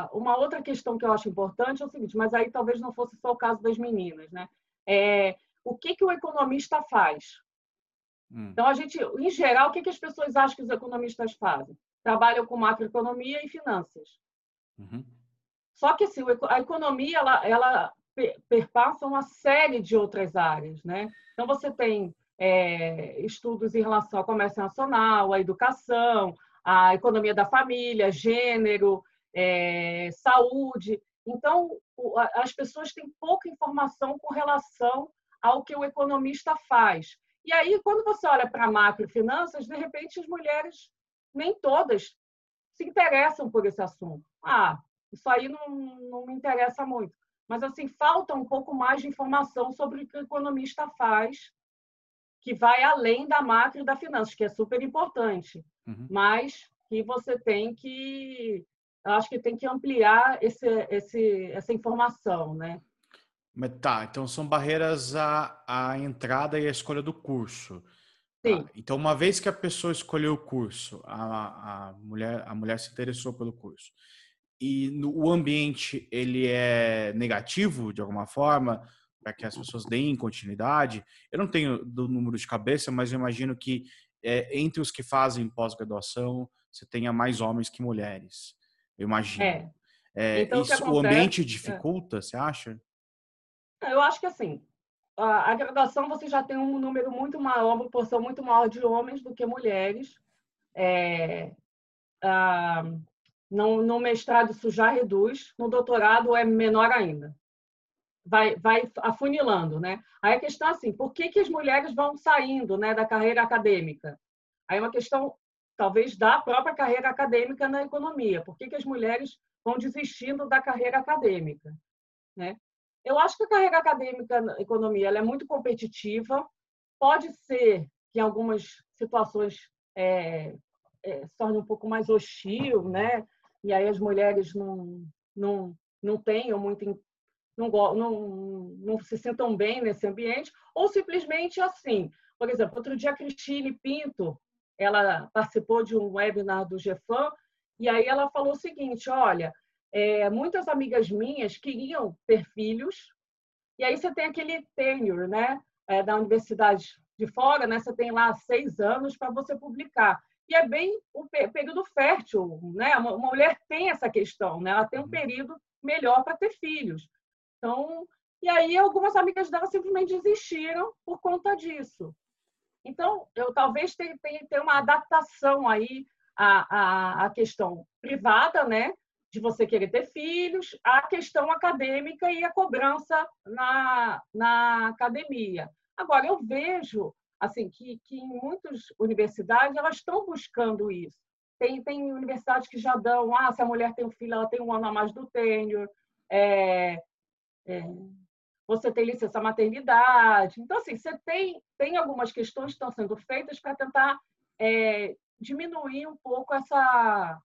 a, uma outra questão que eu acho importante é o seguinte, mas aí talvez não fosse só o caso das meninas, né? É, o que, que o economista faz? Hum. Então, a gente, em geral, o que, que as pessoas acham que os economistas fazem? Trabalham com macroeconomia e finanças. Uhum. Só que assim, a economia ela, ela perpassa uma série de outras áreas, né? Então você tem é, estudos em relação ao comércio nacional, à educação, à economia da família, gênero, é, saúde. Então, as pessoas têm pouca informação com relação ao que o economista faz. E aí, quando você olha para macrofinanças, de repente as mulheres, nem todas, se interessam por esse assunto. Ah, isso aí não, não me interessa muito. Mas, assim, falta um pouco mais de informação sobre o que o economista faz que vai além da macro e da finanças, que é super importante, uhum. mas que você tem que, acho que tem que ampliar esse, esse, essa informação, né? Mas tá, então são barreiras à, à entrada e à escolha do curso. Sim. Ah, então, uma vez que a pessoa escolheu o curso, a, a, mulher, a mulher se interessou pelo curso, e no, o ambiente ele é negativo de alguma forma, para que as pessoas deem continuidade. Eu não tenho do número de cabeça, mas eu imagino que é, entre os que fazem pós-graduação, você tenha mais homens que mulheres. Eu imagino. É. É, então, isso, o, o ambiente dificulta, é. você acha? Eu acho que assim, a, a graduação você já tem um número muito maior, uma proporção muito maior de homens do que mulheres. É, ah, no, no mestrado isso já reduz, no doutorado é menor ainda vai, vai afunilando, né? Aí a questão é assim, por que, que as mulheres vão saindo né, da carreira acadêmica? Aí é uma questão, talvez, da própria carreira acadêmica na economia. Por que, que as mulheres vão desistindo da carreira acadêmica? Né? Eu acho que a carreira acadêmica na economia é muito competitiva. Pode ser que em algumas situações é, é, se torne um pouco mais hostil, né? E aí as mulheres não, não, não tenham muito não, não, não se sentam bem nesse ambiente, ou simplesmente assim. Por exemplo, outro dia a Cristine Pinto, ela participou de um webinar do GFAM, e aí ela falou o seguinte, olha, é, muitas amigas minhas queriam ter filhos, e aí você tem aquele tenure, né, é, da universidade de fora, né, você tem lá seis anos para você publicar. E é bem o período fértil, né? Uma mulher tem essa questão, né? Ela tem um uhum. período melhor para ter filhos. Então, e aí algumas amigas dela simplesmente desistiram por conta disso. Então, eu talvez tenha, tenha, uma adaptação aí à, à, à questão privada, né? De você querer ter filhos, à questão acadêmica e a cobrança na, na academia. Agora, eu vejo assim que, que em muitas universidades elas estão buscando isso. Tem, tem universidades que já dão, ah, se a mulher tem um filho, ela tem um ano a mais do tenure. É, é, você tem licença maternidade. Então, assim, você tem, tem algumas questões que estão sendo feitas para tentar é, diminuir um pouco essa,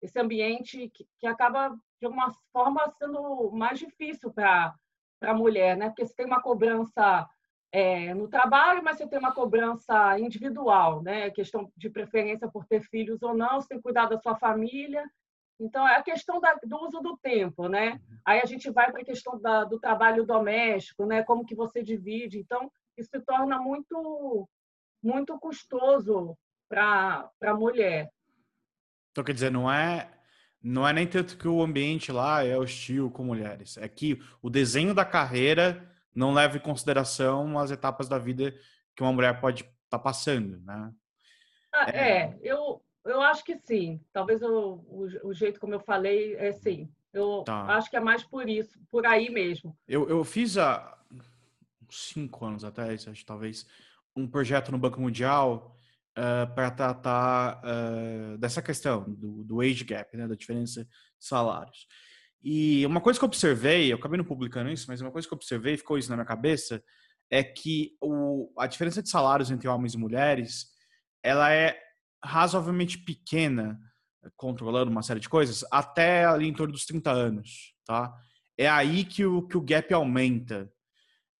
esse ambiente que, que acaba, de alguma forma, sendo mais difícil para a mulher, né? Porque você tem uma cobrança é, no trabalho, mas você tem uma cobrança individual, né? questão de preferência por ter filhos ou não, você tem que cuidar da sua família. Então, é a questão da, do uso do tempo, né? Aí a gente vai para a questão da, do trabalho doméstico, né? Como que você divide. Então, isso se torna muito, muito custoso para a mulher. Então, quer dizer, não é, não é nem tanto que o ambiente lá é hostil com mulheres, é que o desenho da carreira não leva em consideração as etapas da vida que uma mulher pode estar tá passando, né? Ah, é, é, eu, eu acho que sim. Talvez o, o, o, jeito como eu falei é sim. Eu tá. acho que é mais por isso, por aí mesmo. Eu, eu fiz há cinco anos atrás, acho talvez, um projeto no Banco Mundial uh, para tratar uh, dessa questão do, do age gap, né, da diferença de salários. E uma coisa que eu observei, eu acabei não publicando isso, mas uma coisa que eu observei, ficou isso na minha cabeça, é que o, a diferença de salários entre homens e mulheres, ela é razoavelmente pequena, controlando uma série de coisas, até ali em torno dos 30 anos, tá? É aí que o, que o gap aumenta.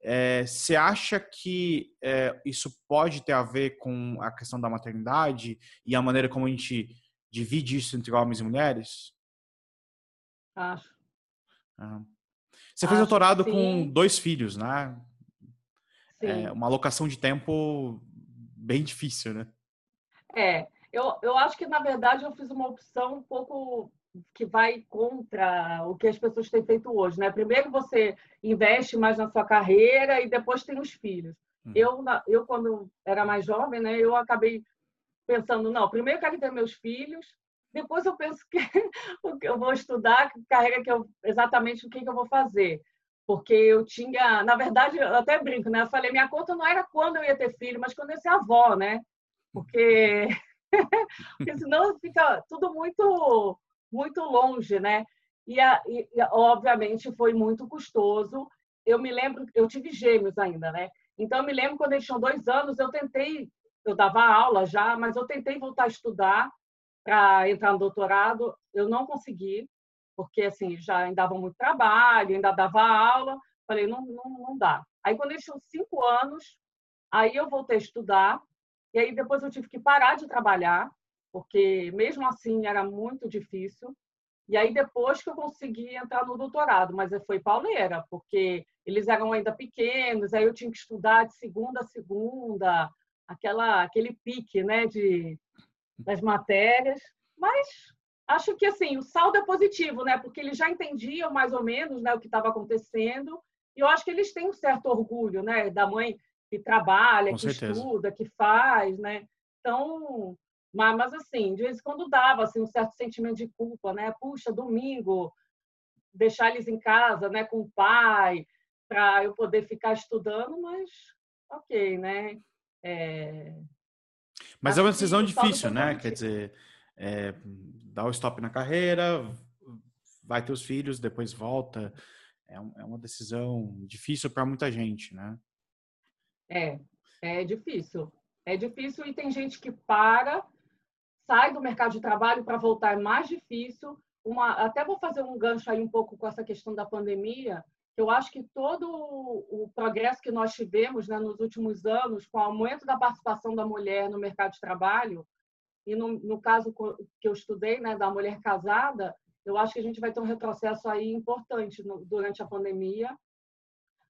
É, você acha que é, isso pode ter a ver com a questão da maternidade e a maneira como a gente divide isso entre homens e mulheres? Acho. Você fez doutorado com dois filhos, né? É sim. É uma alocação de tempo bem difícil, né? É, eu, eu acho que, na verdade, eu fiz uma opção um pouco que vai contra o que as pessoas têm feito hoje, né? Primeiro você investe mais na sua carreira e depois tem os filhos. Hum. Eu, eu quando era mais jovem, né, eu acabei pensando, não, primeiro eu quero ter meus filhos, depois eu penso que eu vou estudar, carreira que eu exatamente o que, que eu vou fazer. Porque eu tinha, na verdade, eu até brinco, né? Eu falei, minha conta não era quando eu ia ter filho, mas quando eu ia ser avó, né? Porque, porque senão fica tudo muito, muito longe, né? E, a, e, obviamente foi muito custoso. Eu me lembro, eu tive gêmeos ainda, né? Então eu me lembro quando eles tinham dois anos, eu tentei, eu dava aula já, mas eu tentei voltar a estudar para entrar no doutorado, eu não consegui, porque assim já ainda dava muito trabalho, ainda dava aula. Falei, não, não, não dá. Aí, quando eles tinham cinco anos, aí eu voltei a estudar, e aí depois eu tive que parar de trabalhar, porque mesmo assim era muito difícil. E aí depois que eu consegui entrar no doutorado, mas foi pauleira, porque eles eram ainda pequenos, aí eu tinha que estudar de segunda a segunda, aquela aquele pique, né, de das matérias, mas acho que assim o saldo é positivo, né? Porque eles já entendiam mais ou menos, né, o que estava acontecendo e eu acho que eles têm um certo orgulho, né, da mãe que trabalha, Com que certeza. estuda, que faz, né? Então, mas, mas assim, de vez em quando dava assim um certo sentimento de culpa, né? Puxa, domingo deixar eles em casa, né, com o pai, para eu poder ficar estudando, mas ok, né? É, mas é uma decisão difícil, né? Quer dizer, é, dá o stop na carreira, vai ter os filhos, depois volta. É, é uma decisão difícil para muita gente, né? É, é difícil. É difícil e tem gente que para, sai do mercado de trabalho para voltar é mais difícil. Uma, até vou fazer um gancho aí um pouco com essa questão da pandemia eu acho que todo o progresso que nós tivemos né, nos últimos anos, com o aumento da participação da mulher no mercado de trabalho, e no, no caso que eu estudei, né, da mulher casada, eu acho que a gente vai ter um retrocesso aí importante no, durante a pandemia,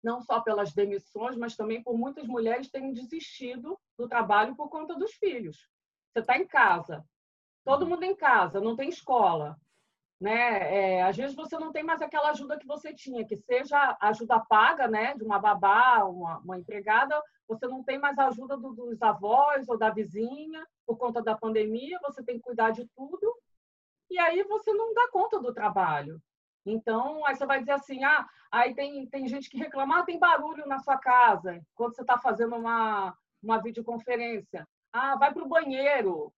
não só pelas demissões, mas também por muitas mulheres terem desistido do trabalho por conta dos filhos. Você está em casa, todo uhum. mundo em casa, não tem escola né? É, às vezes você não tem mais aquela ajuda que você tinha, que seja ajuda paga, né? De uma babá, uma, uma empregada, você não tem mais a ajuda do, dos avós ou da vizinha por conta da pandemia, você tem que cuidar de tudo e aí você não dá conta do trabalho. Então, aí você vai dizer assim, ah, aí tem, tem gente que reclama, ah, tem barulho na sua casa, quando você está fazendo uma, uma videoconferência. Ah, vai para o banheiro.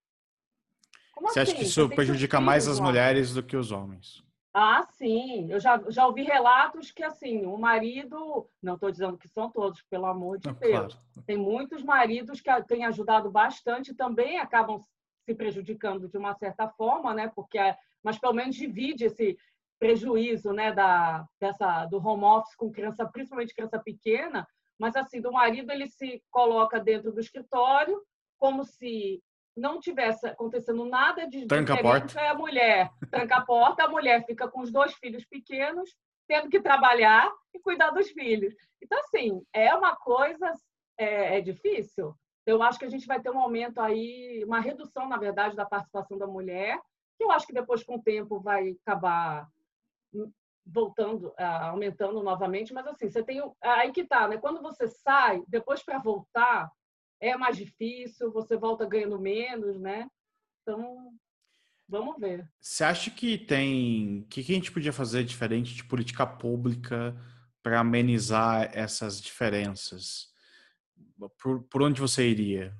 Como Você assim? acha que isso prejudica mais as mulheres do que os homens? Ah, sim. Eu já, já ouvi relatos que, assim, o marido... Não estou dizendo que são todos, pelo amor de não, Deus. Claro. Tem muitos maridos que têm ajudado bastante também acabam se prejudicando de uma certa forma, né? Porque, é, mas pelo menos divide esse, prejuízo né, da, dessa, do home office com criança, principalmente criança pequena, mas assim, do marido ele se coloca dentro do escritório como se não tivesse acontecendo nada de tranca a porta. a mulher tranca a porta, a mulher fica com os dois filhos pequenos, tendo que trabalhar e cuidar dos filhos. Então, assim, é uma coisa é, é difícil. Eu acho que a gente vai ter um aumento aí, uma redução, na verdade, da participação da mulher, que eu acho que depois, com o tempo, vai acabar voltando, aumentando novamente. Mas, assim, você tem. Aí que tá, né? Quando você sai, depois para voltar, é mais difícil, você volta ganhando menos, né? Então, vamos ver. Você acha que tem. O que, que a gente podia fazer diferente de política pública para amenizar essas diferenças? Por, por onde você iria?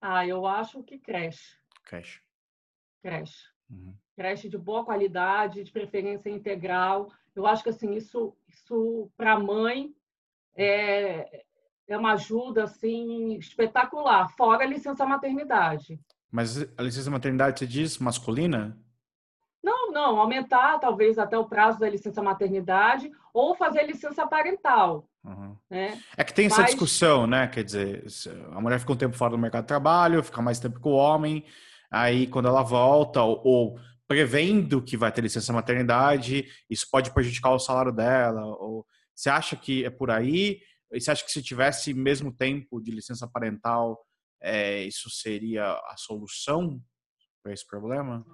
Ah, eu acho que creche. Creche. Creche. Uhum. Creche de boa qualidade, de preferência integral. Eu acho que assim isso, isso para a mãe é, é uma ajuda assim espetacular, fora a licença maternidade. Mas a licença maternidade você diz masculina? Não, não, aumentar talvez até o prazo da licença maternidade ou fazer licença parental. Uhum. Né? É que tem essa Mas... discussão, né? Quer dizer, a mulher fica um tempo fora do mercado de trabalho, fica mais tempo com o homem, aí quando ela volta, ou, ou prevendo que vai ter licença maternidade, isso pode prejudicar o salário dela. Ou você acha que é por aí? E você acha que se tivesse mesmo tempo de licença parental, é, isso seria a solução para esse problema?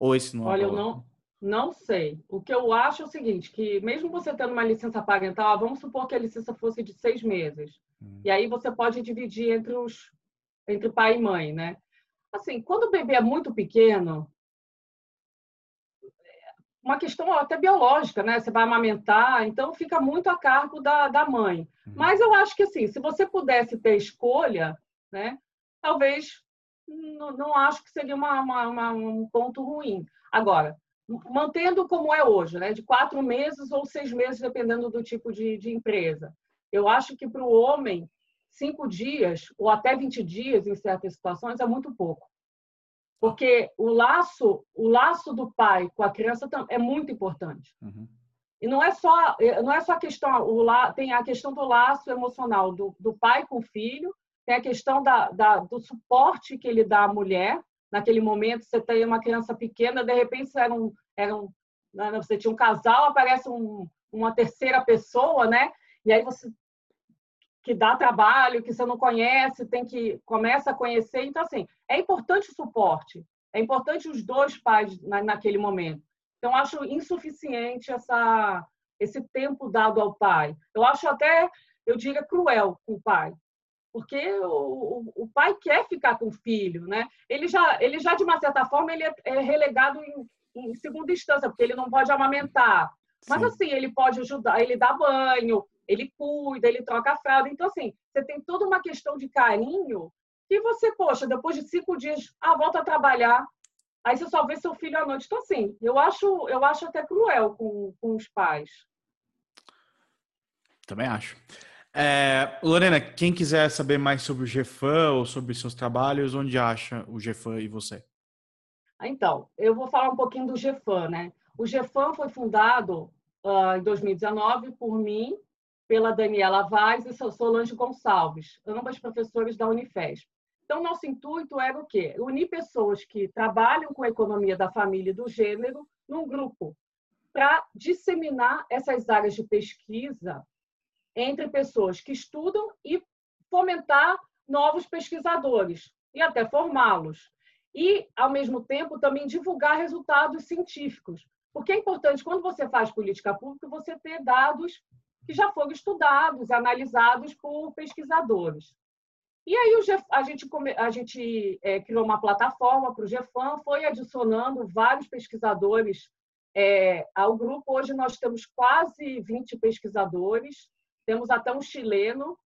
Ou esse não é Olha, eu não, não sei. O que eu acho é o seguinte, que mesmo você tendo uma licença parental, vamos supor que a licença fosse de seis meses. Hum. E aí você pode dividir entre os entre pai e mãe, né? Assim, quando o bebê é muito pequeno, uma questão até biológica, né? Você vai amamentar, então fica muito a cargo da, da mãe. Uhum. Mas eu acho que assim, se você pudesse ter escolha, né? Talvez não, não acho que seria uma, uma, uma, um ponto ruim. Agora, mantendo como é hoje, né? De quatro meses ou seis meses, dependendo do tipo de, de empresa. Eu acho que para o homem, cinco dias ou até 20 dias, em certas situações, é muito pouco. Porque o laço, o laço do pai com a criança é muito importante. Uhum. E não é só, não é só a questão, o la, tem a questão do laço emocional do, do pai com o filho, tem a questão da, da, do suporte que ele dá à mulher. Naquele momento, você tem uma criança pequena, de repente era um, era um, né, você tinha um casal, aparece um, uma terceira pessoa, né? E aí você que dá trabalho, que você não conhece, tem que começa a conhecer. Então, assim, é importante o suporte, é importante os dois pais na, naquele momento. Então, acho insuficiente essa, esse tempo dado ao pai. Eu acho até, eu diria, cruel com o pai, porque o, o, pai quer ficar com o filho, né? Ele já, ele já de uma certa forma, ele é, é relegado em, em segunda instância, porque ele não pode amamentar. Mas Sim. assim, ele pode ajudar, ele dá banho, ele cuida, ele troca a fralda. Então, assim, você tem toda uma questão de carinho que você, poxa, depois de cinco dias, ah, volta a trabalhar, aí você só vê seu filho à noite. Então, assim, eu acho, eu acho até cruel com, com os pais. Também acho. É, Lorena, quem quiser saber mais sobre o GFAN ou sobre seus trabalhos, onde acha o GFAN e você? Então, eu vou falar um pouquinho do GFAN, né? O GFAN foi fundado uh, em 2019 por mim pela Daniela Vaz e Solange Gonçalves, ambas professores da Unifesp. Então, nosso intuito era o quê? Unir pessoas que trabalham com a economia da família e do gênero num grupo, para disseminar essas áreas de pesquisa entre pessoas que estudam e fomentar novos pesquisadores e até formá-los. E, ao mesmo tempo, também divulgar resultados científicos. Porque é importante, quando você faz política pública, você ter dados que já foram estudados, analisados por pesquisadores. E aí a gente, a gente é, criou uma plataforma para o GFAM, foi adicionando vários pesquisadores é, ao grupo. Hoje nós temos quase 20 pesquisadores, temos até um chileno,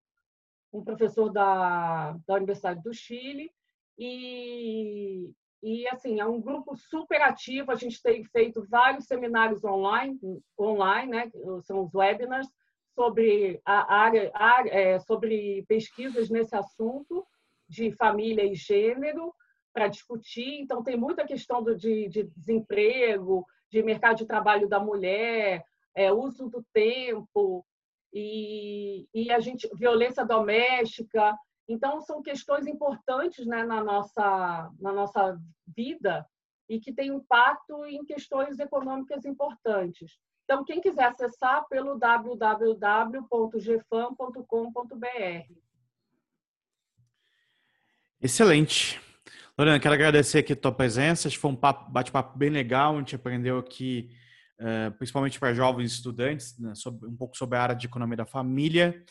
um professor da, da Universidade do Chile, e, e assim é um grupo super ativo. A gente tem feito vários seminários online, online, né? São os webinars sobre a área, a, é, sobre pesquisas nesse assunto de família e gênero para discutir. Então tem muita questão do, de, de desemprego, de mercado de trabalho da mulher, é, uso do tempo e, e a gente violência doméstica. Então são questões importantes né, na nossa na nossa vida e que têm impacto em questões econômicas importantes. Então, quem quiser acessar pelo www.gfam.com.br. Excelente. Lorena, quero agradecer aqui a tua presença. Acho que foi um bate-papo bem legal. A gente aprendeu aqui, uh, principalmente para jovens estudantes, né, um pouco sobre a área de economia da família.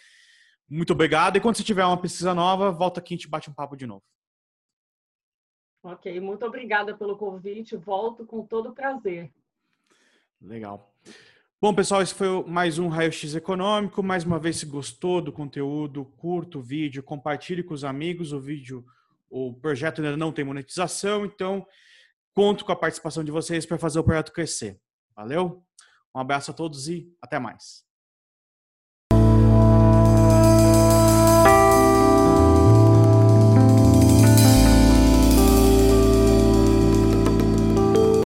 Muito obrigado. E quando você tiver uma pesquisa nova, volta aqui e a gente bate um papo de novo. Ok, muito obrigada pelo convite. Volto com todo prazer. Legal. Bom, pessoal, esse foi mais um Raio X Econômico. Mais uma vez, se gostou do conteúdo, curta o vídeo, compartilhe com os amigos. O vídeo, o projeto ainda não tem monetização, então conto com a participação de vocês para fazer o projeto crescer. Valeu? Um abraço a todos e até mais.